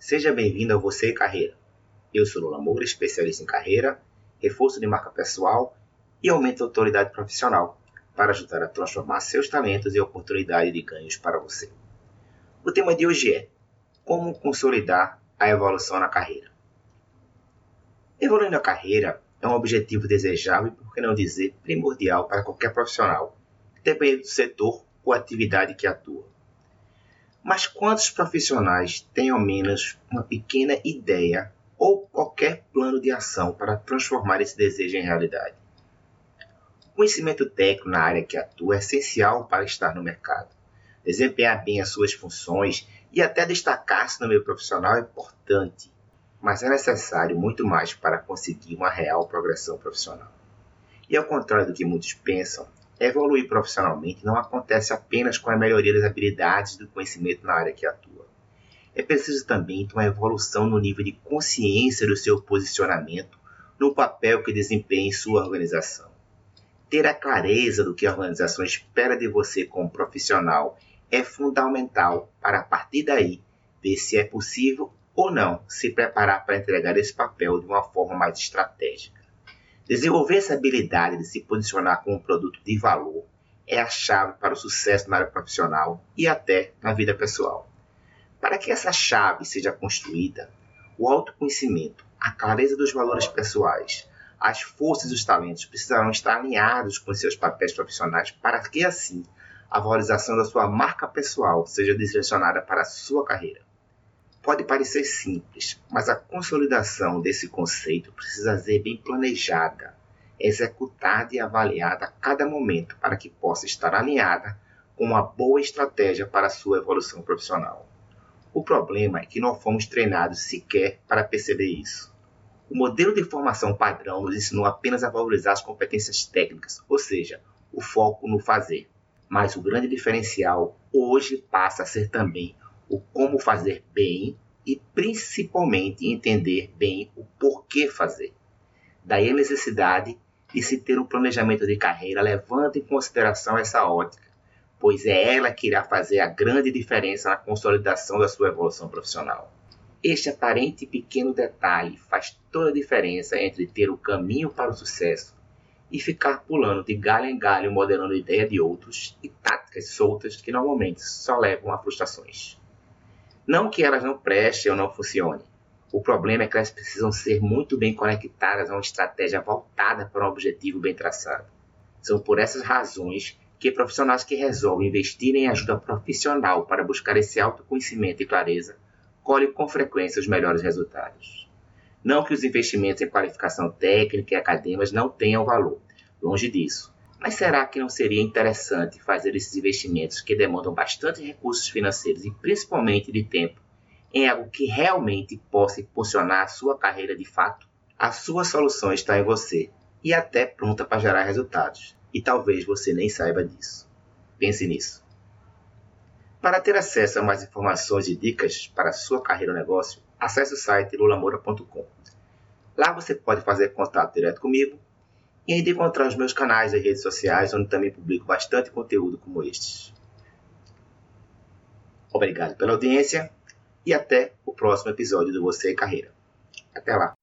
Seja bem-vindo a Você e Carreira. Eu sou Lula Moura, especialista em carreira, reforço de marca pessoal e aumento da autoridade profissional para ajudar a transformar seus talentos em oportunidade de ganhos para você. O tema de hoje é Como consolidar a evolução na carreira. Evoluir na carreira é um objetivo desejável e, por que não dizer, primordial para qualquer profissional, dependendo do setor ou atividade que atua. Mas quantos profissionais têm ao menos uma pequena ideia ou qualquer plano de ação para transformar esse desejo em realidade? O conhecimento técnico na área que atua é essencial para estar no mercado. Desempenhar bem as suas funções e até destacar-se no meio profissional é importante, mas é necessário muito mais para conseguir uma real progressão profissional. E ao contrário do que muitos pensam, Evoluir profissionalmente não acontece apenas com a melhoria das habilidades e do conhecimento na área que atua. É preciso também uma evolução no nível de consciência do seu posicionamento no papel que desempenha em sua organização. Ter a clareza do que a organização espera de você como profissional é fundamental para, a partir daí, ver se é possível ou não se preparar para entregar esse papel de uma forma mais estratégica. Desenvolver essa habilidade de se posicionar como um produto de valor é a chave para o sucesso na área profissional e até na vida pessoal. Para que essa chave seja construída, o autoconhecimento, a clareza dos valores pessoais, as forças e os talentos precisarão estar alinhados com seus papéis profissionais para que assim a valorização da sua marca pessoal seja direcionada para a sua carreira. Pode parecer simples, mas a consolidação desse conceito precisa ser bem planejada, executada e avaliada a cada momento para que possa estar alinhada com uma boa estratégia para a sua evolução profissional. O problema é que não fomos treinados sequer para perceber isso. O modelo de formação padrão nos ensinou apenas a valorizar as competências técnicas, ou seja, o foco no fazer. Mas o grande diferencial hoje passa a ser também o como fazer bem e principalmente entender bem o porquê fazer. Daí a necessidade de se ter um planejamento de carreira levando em consideração essa ótica, pois é ela que irá fazer a grande diferença na consolidação da sua evolução profissional. Este aparente pequeno detalhe faz toda a diferença entre ter o caminho para o sucesso e ficar pulando de galho em galho modelando ideia de outros e táticas soltas que normalmente só levam a frustrações. Não que elas não prestem ou não funcionem. O problema é que elas precisam ser muito bem conectadas a uma estratégia voltada para um objetivo bem traçado. São por essas razões que profissionais que resolvem investir em ajuda profissional para buscar esse autoconhecimento e clareza colhem com frequência os melhores resultados. Não que os investimentos em qualificação técnica e acadêmica não tenham valor, longe disso. Mas será que não seria interessante fazer esses investimentos que demandam bastante recursos financeiros e principalmente de tempo em algo que realmente possa impulsionar a sua carreira de fato? A sua solução está em você e até pronta para gerar resultados. E talvez você nem saiba disso. Pense nisso. Para ter acesso a mais informações e dicas para a sua carreira ou negócio, acesse o site lulamoura.com. Lá você pode fazer contato direto comigo e ainda encontrar os meus canais e redes sociais, onde também publico bastante conteúdo como estes. Obrigado pela audiência e até o próximo episódio do Você e Carreira. Até lá!